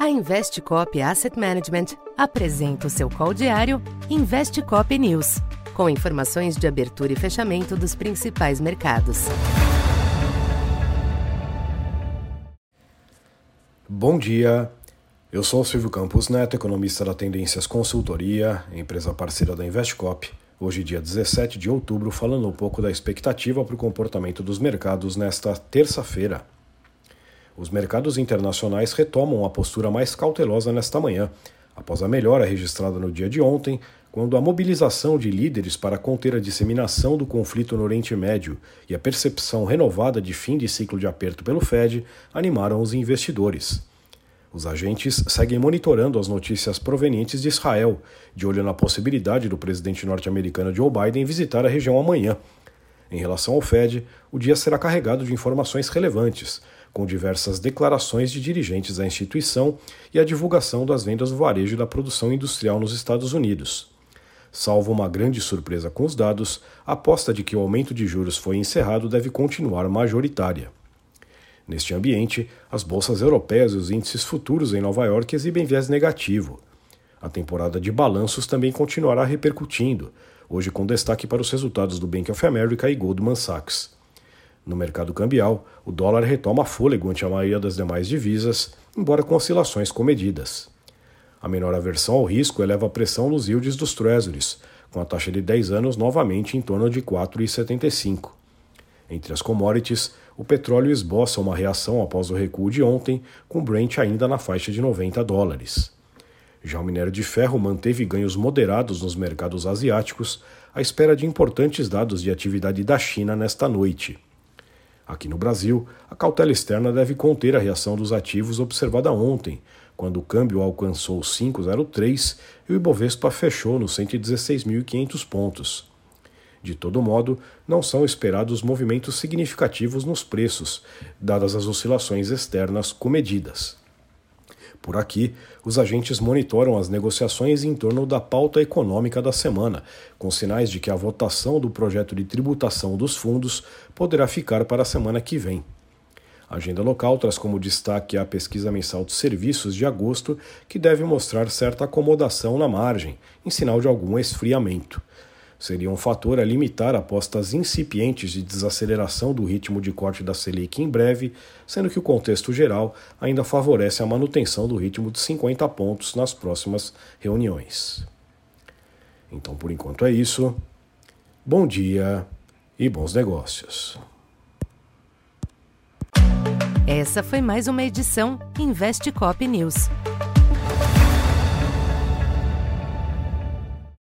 A Investcop Asset Management apresenta o seu call diário Investcop News, com informações de abertura e fechamento dos principais mercados. Bom dia. Eu sou Silvio Campos Neto, economista da Tendências Consultoria, empresa parceira da Investcop. Hoje, dia 17 de outubro, falando um pouco da expectativa para o comportamento dos mercados nesta terça-feira. Os mercados internacionais retomam a postura mais cautelosa nesta manhã, após a melhora registrada no dia de ontem, quando a mobilização de líderes para conter a disseminação do conflito no Oriente Médio e a percepção renovada de fim de ciclo de aperto pelo Fed animaram os investidores. Os agentes seguem monitorando as notícias provenientes de Israel, de olho na possibilidade do presidente norte-americano Joe Biden visitar a região amanhã. Em relação ao Fed, o dia será carregado de informações relevantes, com diversas declarações de dirigentes da instituição e a divulgação das vendas do varejo e da produção industrial nos Estados Unidos. Salvo uma grande surpresa com os dados, a aposta de que o aumento de juros foi encerrado deve continuar majoritária. Neste ambiente, as bolsas europeias e os índices futuros em Nova York exibem viés negativo. A temporada de balanços também continuará repercutindo, hoje com destaque para os resultados do Bank of America e Goldman Sachs. No mercado cambial, o dólar retoma fôlego ante a maioria das demais divisas, embora com oscilações comedidas. A menor aversão ao risco eleva a pressão nos yields dos treasuries, com a taxa de 10 anos novamente em torno de 4,75. Entre as commodities, o petróleo esboça uma reação após o recuo de ontem, com Brent ainda na faixa de 90 dólares. Já o minério de ferro manteve ganhos moderados nos mercados asiáticos, à espera de importantes dados de atividade da China nesta noite. Aqui no Brasil, a cautela externa deve conter a reação dos ativos observada ontem, quando o câmbio alcançou 5,03 e o Ibovespa fechou nos 116.500 pontos. De todo modo, não são esperados movimentos significativos nos preços, dadas as oscilações externas comedidas. Por aqui, os agentes monitoram as negociações em torno da pauta econômica da semana, com sinais de que a votação do projeto de tributação dos fundos poderá ficar para a semana que vem. A agenda local traz como destaque a pesquisa mensal de serviços de agosto, que deve mostrar certa acomodação na margem, em sinal de algum esfriamento seria um fator a limitar apostas incipientes de desaceleração do ritmo de corte da Selic em breve, sendo que o contexto geral ainda favorece a manutenção do ritmo de 50 pontos nas próximas reuniões. Então, por enquanto é isso. Bom dia e bons negócios. Essa foi mais uma edição Investe Cop News.